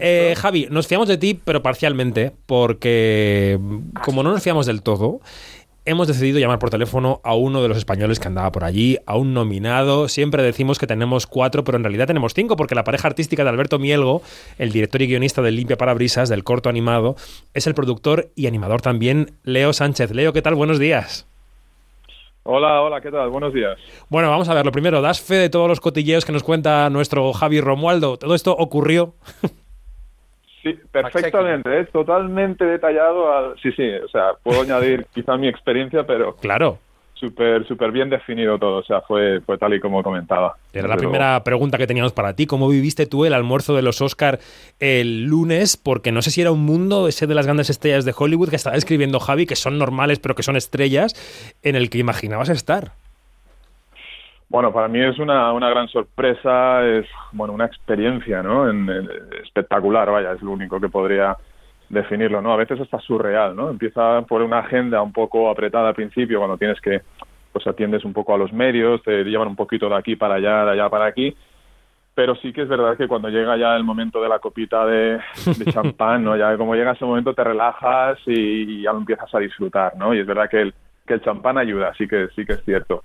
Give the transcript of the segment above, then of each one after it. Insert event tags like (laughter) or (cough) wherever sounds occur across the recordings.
Eh, Javi, nos fiamos de ti, pero parcialmente, porque como no nos fiamos del todo, hemos decidido llamar por teléfono a uno de los españoles que andaba por allí, a un nominado. Siempre decimos que tenemos cuatro, pero en realidad tenemos cinco, porque la pareja artística de Alberto Mielgo, el director y guionista del Limpia Parabrisas, del corto animado, es el productor y animador también, Leo Sánchez. Leo, ¿qué tal? Buenos días. Hola, hola, ¿qué tal? Buenos días. Bueno, vamos a ver, lo primero, ¿das fe de todos los cotilleos que nos cuenta nuestro Javi Romualdo? ¿Todo esto ocurrió? (laughs) Sí, perfectamente, es totalmente detallado. Sí, sí, o sea, puedo (laughs) añadir quizá mi experiencia, pero... Claro. Súper, súper bien definido todo, o sea, fue, fue tal y como comentaba. Era la primera pregunta que teníamos para ti. ¿Cómo viviste tú el almuerzo de los Oscar el lunes? Porque no sé si era un mundo ese de las grandes estrellas de Hollywood que estaba escribiendo Javi, que son normales pero que son estrellas, en el que imaginabas estar. Bueno, para mí es una, una gran sorpresa, es bueno una experiencia, ¿no? espectacular, vaya, es lo único que podría definirlo, ¿no? A veces está surreal, ¿no? Empieza por una agenda un poco apretada al principio, cuando tienes que, pues atiendes un poco a los medios, te llevan un poquito de aquí para allá, de allá para aquí, pero sí que es verdad que cuando llega ya el momento de la copita de, (laughs) champán, ¿no? Ya como llega ese momento te relajas y, ya lo empiezas a disfrutar, ¿no? Y es verdad que el, que el champán ayuda, sí que, sí que es cierto.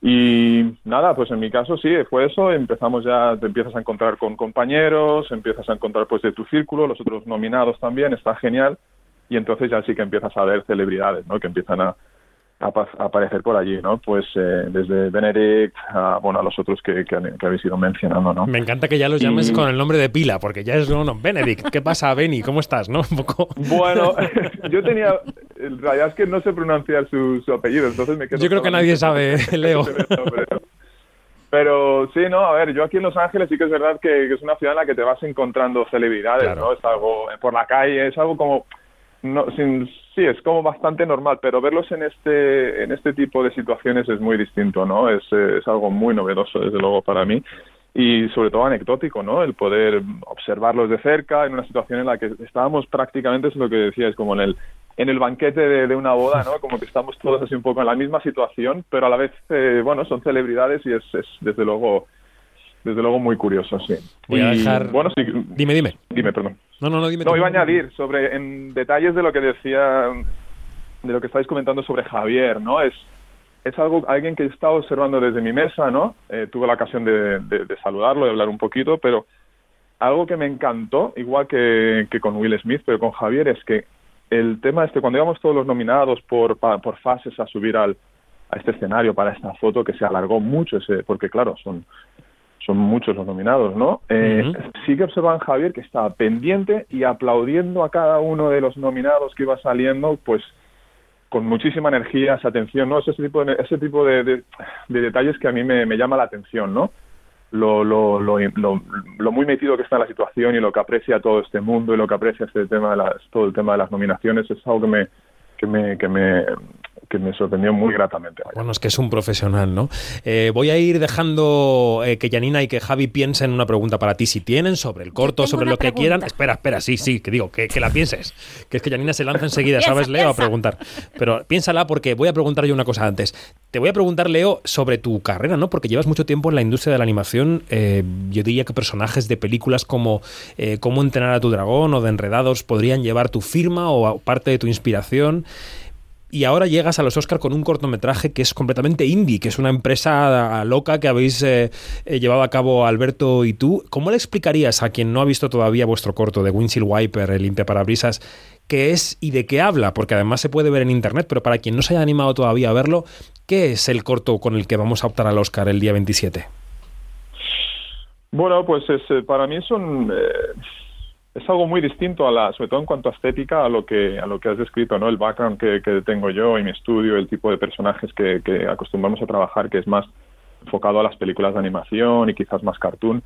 Y nada, pues en mi caso sí, fue eso, empezamos ya, te empiezas a encontrar con compañeros, empiezas a encontrar pues de tu círculo, los otros nominados también, está genial, y entonces ya sí que empiezas a ver celebridades, ¿no? Que empiezan a, aparecer por allí, ¿no? Pues eh, desde Benedict a, bueno, a los otros que, que, habéis ido mencionando, ¿no? Me encanta que ya los llames con el nombre de pila, porque ya es, no, no, Benedict, ¿qué pasa, Benny? ¿Cómo estás, no? (laughs) Un poco... Bueno, (laughs) yo tenía, en realidad es que no sé pronunciar su, apellido, entonces me quedo... Yo creo que nadie sabe, (laughs) Leo. Pero sí, no, a ver, yo aquí en Los Ángeles sí que es verdad que, es una ciudad en la que te vas encontrando celebridades, ¿no? Es algo, por la calle, es algo como no, sin, sí, es como bastante normal, pero verlos en este, en este tipo de situaciones es muy distinto, ¿no? Es, es algo muy novedoso, desde luego, para mí y sobre todo anecdótico, ¿no? El poder observarlos de cerca en una situación en la que estábamos prácticamente, es lo que decía, es como en el, en el banquete de, una boda, ¿no? Como que estamos todos así un poco en la misma situación, pero a la vez, eh, bueno, son celebridades y es, es desde luego desde luego muy curioso, sí. Voy a dejar... Bueno, sí. Dime, dime. Dime, perdón. No, no, no, dime. No, iba a añadir sobre, en detalles de lo que decía, de lo que estáis comentando sobre Javier, ¿no? Es, es algo, alguien que he estado observando desde mi mesa, ¿no? Eh, tuve la ocasión de, de, saludarlo, de hablar un poquito, pero algo que me encantó, igual que, que con Will Smith, pero con Javier, es que el tema este, cuando íbamos todos los nominados por, por fases a subir al, a este escenario para esta foto, que se alargó mucho, ese, porque claro, son son muchos los nominados, ¿no? Eh, Sí que observan Javier que estaba pendiente y aplaudiendo a cada uno de los nominados que iba saliendo, pues con muchísima energía, esa atención, ¿no? Ese tipo de, ese tipo de, de, detalles que a mí me, me, llama la atención, ¿no? Lo, lo, lo, lo, muy metido que está en la situación y lo que aprecia todo este mundo y lo que aprecia este tema de las, todo el tema de las nominaciones es algo que me, que me, que me, que me sorprendió muy gratamente. Bueno, es que es un profesional, ¿no? Eh, voy a ir dejando eh, que Janina y que Javi piensen una pregunta para ti, si tienen, sobre el corto, sobre lo que quieran. Espera, espera, sí, sí, que digo, que, la pienses. Que es que Janina se lanza enseguida, ¿sabes, Leo? A preguntar. Pero piénsala porque voy a preguntar yo una cosa antes. Te voy a preguntar, Leo, sobre tu carrera, ¿no? Porque llevas mucho tiempo en la industria de la animación. Eh, yo diría que personajes de películas como Cómo entrenar a tu dragón o de Enredados podrían llevar tu firma o parte de tu inspiración y ahora llegas a los Oscar con un cortometraje que es completamente indie, que es una empresa loca que habéis eh, eh, llevado a cabo Alberto y tú. ¿Cómo le explicarías a quien no ha visto todavía vuestro corto de Windshield Wiper, el limpia parabrisas, qué es y de qué habla? Porque además se puede ver en internet, pero para quien no se haya animado todavía a verlo, ¿qué es el corto con el que vamos a optar al Oscar el día 27? Bueno, pues es, eh, para mí son es algo muy distinto a la, sobre todo en cuanto a estética, a lo que a lo que has descrito, ¿no? El background que, que tengo yo y mi estudio, el tipo de personajes que, que, acostumbramos a trabajar, que es más enfocado a las películas de animación y quizás más cartoon.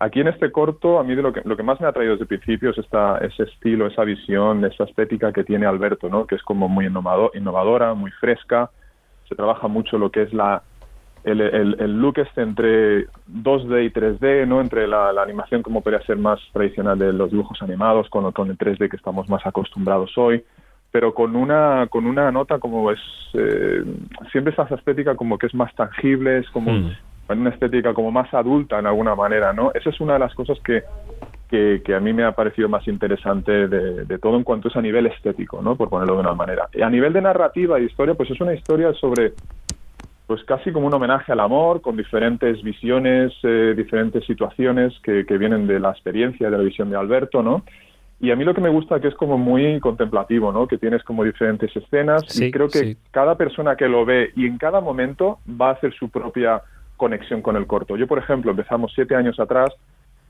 Aquí en este corto, a mí de lo que, lo que más me ha traído desde el principio es esta, ese estilo, esa visión, esa estética que tiene Alberto, ¿no? Que es como muy innovadora, muy fresca. Se trabaja mucho lo que es la, el, el, look este entre 2D y 3D, ¿no? Entre la, animación como podría ser más tradicional de los dibujos animados con, con el 3D que estamos más acostumbrados hoy, pero con una con una nota como es eh, siempre esa estética como que es más tangible, es como hmm. una estética como más adulta en alguna manera, ¿no? Esa es una de las cosas que que, a mí me ha parecido más interesante de, todo en cuanto es a nivel estético, ¿no? Por ponerlo de una manera. Y a nivel de narrativa y historia, pues es una historia sobre, pues casi como un homenaje al amor, con diferentes visiones, eh, diferentes situaciones que, que, vienen de la experiencia, de la visión de Alberto, ¿no? Y a mí lo que me gusta que es como muy contemplativo, ¿no? Que tienes como diferentes escenas y creo que cada persona que lo ve y en cada momento va a hacer su propia conexión con el corto. Yo, por ejemplo, empezamos siete años atrás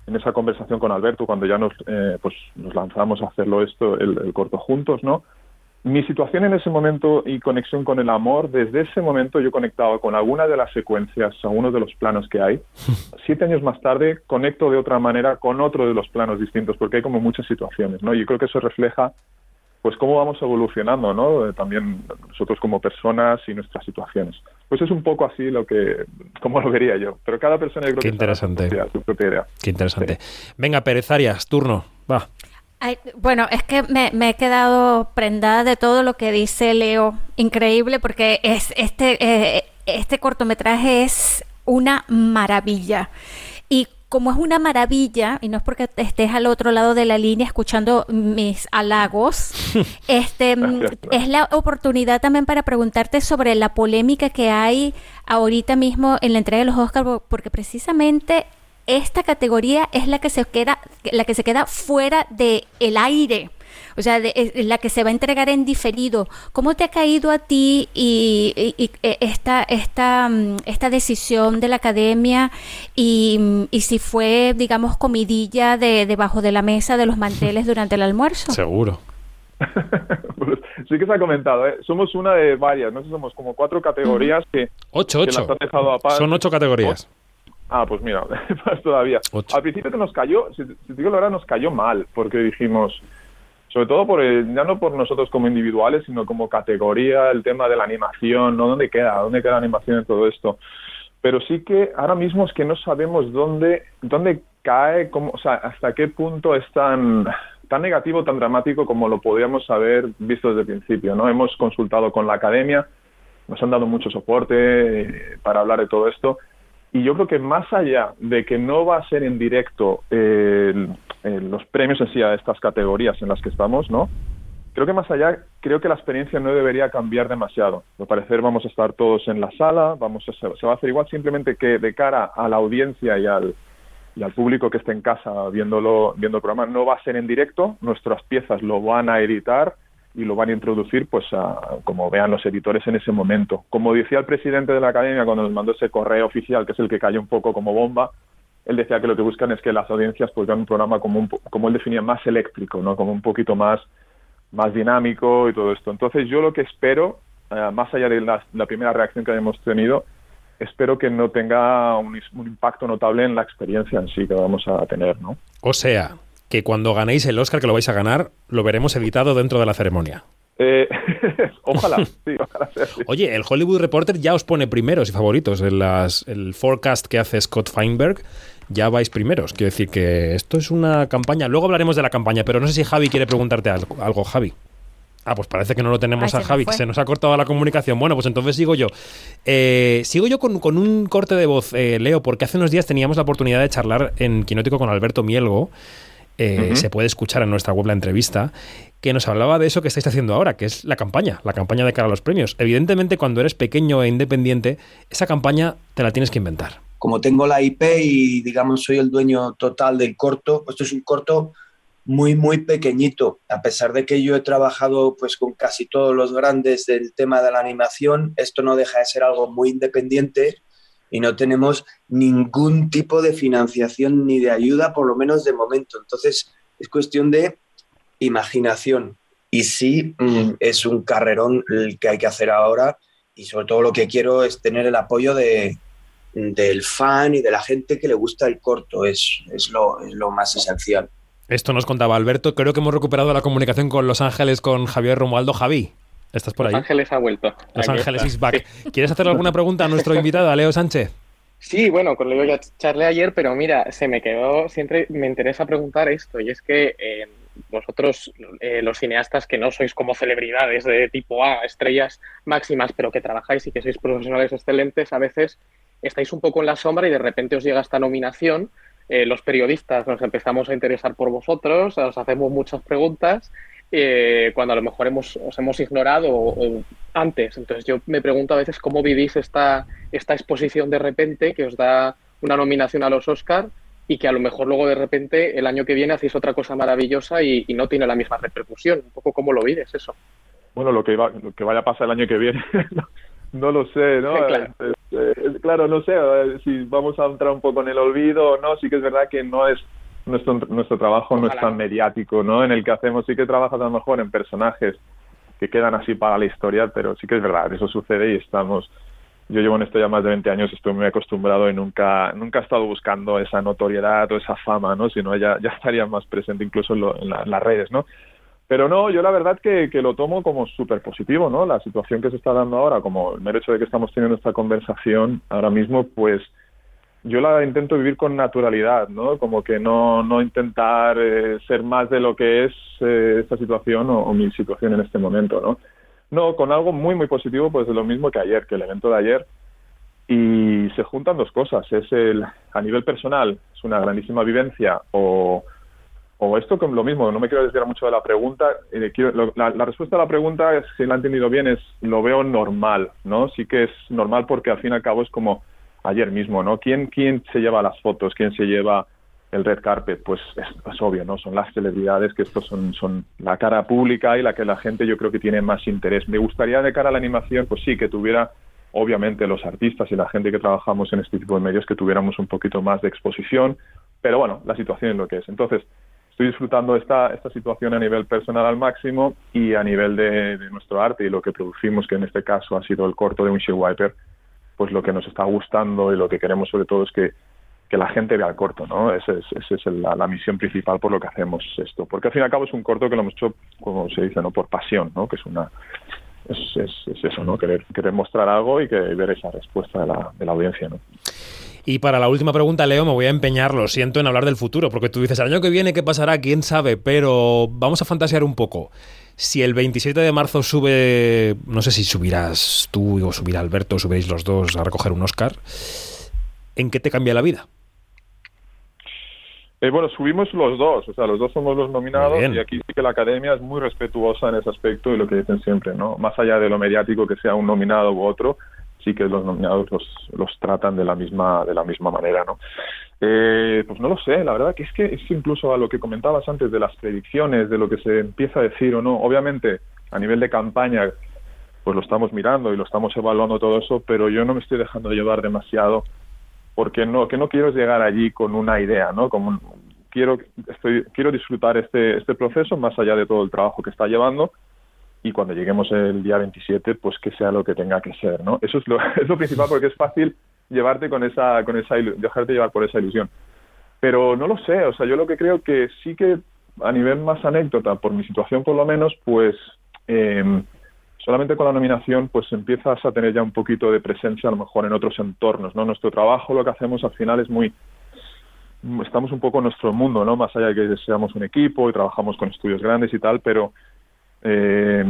en esa conversación con Alberto, cuando ya nos, eh, pues, nos lanzamos a hacerlo esto, el, corto juntos, ¿no? Mi situación en ese momento y conexión con el amor, desde ese momento yo conectaba con alguna de las secuencias, algunos de los planos que hay. (laughs) Siete años más tarde conecto de otra manera con otro de los planos distintos, porque hay como muchas situaciones, ¿no? Y creo que eso refleja pues cómo vamos evolucionando, ¿no? Eh, también nosotros como personas y nuestras situaciones. Pues es un poco así lo que, como lo vería yo. Pero cada persona yo creo Qué que interesante. Su propia, idea. Qué interesante. Venga, Pérez Arias, turno. Va. Bueno, es que me, he quedado prendada de todo lo que dice Leo. Increíble porque es este, eh, este cortometraje es una maravilla. Y como es una maravilla, y no es porque estés al otro lado de la línea escuchando mis halagos, (laughs) este, es la oportunidad también para preguntarte sobre la polémica que hay ahorita mismo en la entrega de los Oscars, porque precisamente esta categoría es la que se queda, la que se queda fuera del el aire o sea, de, la que se va a entregar en diferido. ¿Cómo te ha caído a ti y, e, esta, esta, mm, esta decisión de la academia y, si fue, digamos, comidilla de debajo de la mesa de los manteles durante el almuerzo? Seguro. (laughs) Pues, sí que se ha comentado, ¿eh? somos una de varias, no sé, somos como cuatro categorías que... Ocho, ocho. Son ocho categorías. Ah, pues mira, (laughs) más todavía. Al principio que nos cayó, si, si digo la verdad, nos cayó mal, porque dijimos, sobre todo por ya no por nosotros como individuales, sino como categoría, el tema de la animación, ¿no? ¿Dónde queda? ¿Dónde queda la animación en todo esto? Pero sí que ahora mismo es que no sabemos dónde, dónde cae, cómo, o sea, hasta qué punto es tan, tan negativo, tan dramático como lo podríamos haber visto desde el principio, ¿no? Hemos consultado con la academia, nos han dado mucho soporte eh, para hablar de todo esto, y yo creo que más allá de que no va a ser en directo eh, los premios en sí a estas categorías en las que estamos, ¿no? Creo que más allá, creo que la experiencia no debería cambiar demasiado. Al parecer vamos a estar todos en la sala, vamos a, se va a hacer igual, simplemente que de cara a la audiencia y al, y al público que esté en casa viéndolo, viendo el programa, no va a ser en directo, nuestras piezas lo van a editar y lo van a introducir pues a, como vean los editores en ese momento. Como decía el presidente de la academia cuando nos mandó ese correo oficial, que es el que cayó un poco como bomba, él decía que lo que buscan es que las audiencias pues vean un programa como, un, como él definía, más eléctrico, ¿no? Como un poquito más, más dinámico y todo esto. Entonces yo lo que espero, eh, más allá de la, primera reacción que hayamos tenido, espero que no tenga un, impacto notable en la experiencia en sí que vamos a tener, ¿no? O sea, que cuando ganéis el Oscar, que lo vais a ganar, lo veremos editado dentro de la ceremonia. Eh, (laughs) ojalá, sí, ojalá sea así. Oye, el Hollywood Reporter ya os pone primeros y favoritos en las, el forecast que hace Scott Feinberg ya vais primeros. Quiero decir que esto es una campaña. Luego hablaremos de la campaña, pero no sé si Javi quiere preguntarte algo, Javi. Ah, pues parece que no lo tenemos a Javi, que se nos ha cortado la comunicación. Bueno, pues entonces sigo yo. Eh, sigo yo con, un corte de voz, eh, Leo, porque hace unos días teníamos la oportunidad de charlar en Quinótico con Alberto Mielgo. Eh, se puede escuchar en nuestra web la entrevista, que nos hablaba de eso que estáis haciendo ahora, que es la campaña, la campaña de cara a los premios. Evidentemente, cuando eres pequeño e independiente, esa campaña te la tienes que inventar como tengo la IP y digamos soy el dueño total del corto, pues esto es un corto muy, muy pequeñito. A pesar de que yo he trabajado pues con casi todos los grandes del tema de la animación, esto no deja de ser algo muy independiente y no tenemos ningún tipo de financiación ni de ayuda, por lo menos de momento. Entonces es cuestión de imaginación. Y sí, mm, es un carrerón que hay que hacer ahora y sobre todo lo que quiero es tener el apoyo de, del fan y de la gente que le gusta el corto, es, es, lo, más esencial. Esto nos contaba Alberto, creo que hemos recuperado la comunicación con Los Ángeles con Javier Romualdo. Javi, ¿estás por ahí? Los Ángeles ha vuelto. Los Ángeles is back. ¿Quieres hacer alguna pregunta a nuestro invitado, a Leo Sánchez? Sí, bueno, con Leo ya charlé ayer, pero mira, se me quedó, siempre me interesa preguntar esto, y es que eh, vosotros, eh, los cineastas que no sois como celebridades de tipo A, estrellas máximas, pero que trabajáis y que sois profesionales excelentes, a veces estáis un poco en la sombra y de repente os llega esta nominación eh, los periodistas nos empezamos a interesar por vosotros, os hacemos muchas preguntas eh, cuando a lo mejor hemos, os hemos ignorado antes. Entonces yo me pregunto a veces cómo vivís esta, esta exposición de repente que os da una nominación a los Oscar y que a lo mejor luego de repente el año que viene hacéis otra cosa maravillosa y, no tiene la misma repercusión. Un poco cómo lo vives eso. Bueno, lo que, va, lo que vaya a pasar el año que viene, (laughs) no, lo sé, ¿no? claro. no sé si vamos a entrar un poco en el olvido o no. Sí que es verdad que no es nuestro, nuestro trabajo no es tan mediático, ¿no? En el que hacemos, sí que trabajas a lo mejor en personajes que quedan así para la historia, pero sí que es verdad, eso sucede y estamos, yo llevo en esto ya más de 20 años, estoy muy acostumbrado y nunca, nunca he estado buscando esa notoriedad o esa fama, ¿no? Sino ya, ya estaría más presente incluso en, las redes, ¿no? Pero no, yo la verdad que, que lo tomo como súper positivo, ¿no? La situación que se está dando ahora, como el mero hecho de que estamos teniendo esta conversación ahora mismo, pues yo la intento vivir con naturalidad, ¿no? Como que no, no intentar eh, ser más de lo que es eh, esta situación o, mi situación en este momento, ¿no? No, con algo muy, muy positivo, pues lo mismo que ayer, que el evento de ayer. Y se juntan dos cosas. Es el, a nivel personal, es una grandísima vivencia o, o esto con lo mismo, no me quiero desviar mucho de la pregunta. Eh, la, la, respuesta a la pregunta, si la he entendido bien, es lo veo normal, ¿no? Sí que es normal porque al fin y al cabo es como ayer mismo, ¿no? ¿Quién, quién se lleva las fotos? ¿Quién se lleva el red carpet? Pues es, obvio, ¿no? Son las celebridades que estos son, son la cara pública y la que la gente yo creo que tiene más interés. Me gustaría de cara a la animación, pues sí, que tuviera obviamente los artistas y la gente que trabajamos en este tipo de medios que tuviéramos un poquito más de exposición, pero bueno, la situación es lo que es. Entonces, estoy disfrutando esta, esta situación a nivel personal al máximo y a nivel de, nuestro arte y lo que producimos, que en este caso ha sido el corto de Windshield Wiper, pues lo que nos está gustando y lo que queremos sobre todo es que, que la gente vea el corto, ¿no? Esa es, ese es la, misión principal por lo que hacemos esto. Porque al fin y al cabo es un corto que lo hemos hecho, como se dice, ¿no? Por pasión, ¿no? Que es una... Es, es, eso, ¿no? Querer, querer mostrar algo y que ver esa respuesta de la, de la audiencia, ¿no? Y para la última pregunta, Leo, me voy a empeñar, lo siento, en hablar del futuro, porque tú dices, el año que viene, ¿qué pasará? ¿Quién sabe? Pero vamos a fantasear un poco si el 27 de marzo sube, no sé si subirás tú o subirá Alberto, subiréis los dos a recoger un Oscar, ¿en qué te cambia la vida? Eh, bueno, subimos los dos, o sea, los dos somos los nominados y aquí sí que la academia es muy respetuosa en ese aspecto y lo que dicen siempre, ¿no? Más allá de lo mediático que sea un nominado u otro, sí que los nominados los, los tratan de la misma de la misma manera, ¿no? Eh, pues no lo sé, la verdad que es que es incluso a lo que comentabas antes de las predicciones, de lo que se empieza a decir o no. Obviamente, a nivel de campaña, pues lo estamos mirando y lo estamos evaluando todo eso, pero yo no me estoy dejando llevar demasiado porque no que no quiero llegar allí con una idea, ¿no? Como quiero estoy quiero disfrutar este este proceso más allá de todo el trabajo que está llevando y cuando lleguemos el día 27, pues que sea lo que tenga que ser, ¿no? Eso es lo, (laughs) es lo principal porque es fácil llevarte con esa, con esa dejarte llevar por esa ilusión. Pero no lo sé, o sea, yo lo que creo que sí que a nivel más anécdota, por mi situación por lo menos, pues em, solamente con la nominación pues empiezas a tener ya un poquito de presencia a lo mejor en otros entornos, ¿no? Nuestro trabajo, lo que hacemos al final es muy estamos un poco en nuestro mundo, ¿no? Más allá de que seamos un equipo y trabajamos con estudios grandes y tal, pero eh,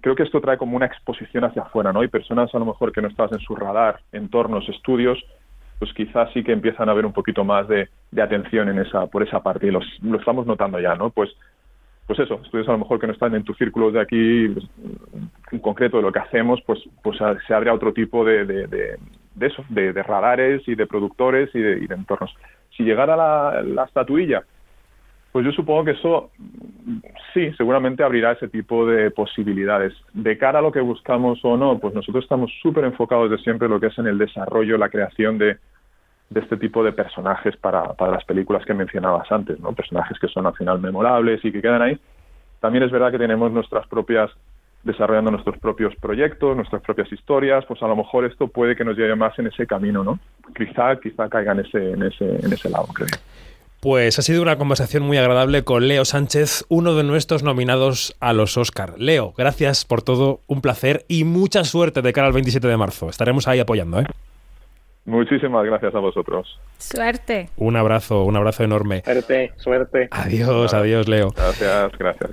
creo que esto trae como una exposición hacia afuera, ¿no? Y personas a lo mejor que no estás en su radar, entornos, estudios, pues quizás sí que empiezan a ver un poquito más de, atención en esa, por esa parte y lo estamos notando ya, ¿no? Pues, pues eso, estudios a lo mejor que no están en tu círculo de aquí, pues, en concreto de lo que hacemos, pues, pues se abre a otro tipo de, de, eso, de, radares y de productores y de, entornos. Si llegara la, la estatuilla, pues yo supongo que eso sí, seguramente abrirá ese tipo de posibilidades. De cara a lo que buscamos o no, pues nosotros estamos súper enfocados de siempre en lo que es en el desarrollo, la creación de, de este tipo de personajes para, para, las películas que mencionabas antes, ¿no? Personajes que son al final memorables y que quedan ahí. También es verdad que tenemos nuestras propias desarrollando nuestros propios proyectos, nuestras propias historias, pues a lo mejor esto puede que nos lleve más en ese camino, ¿no? Quizá, quizá caiga en ese, en ese, en ese lado, creo. Pues ha sido una conversación muy agradable con Leo Sánchez, uno de nuestros nominados a los Oscar. Leo, gracias por todo, un placer y mucha suerte de cara al 27 de marzo. Estaremos ahí apoyando, ¿eh? Muchísimas gracias a vosotros. Suerte. Un abrazo, un abrazo enorme. Suerte, suerte. Adiós, adiós, Leo. Gracias, gracias.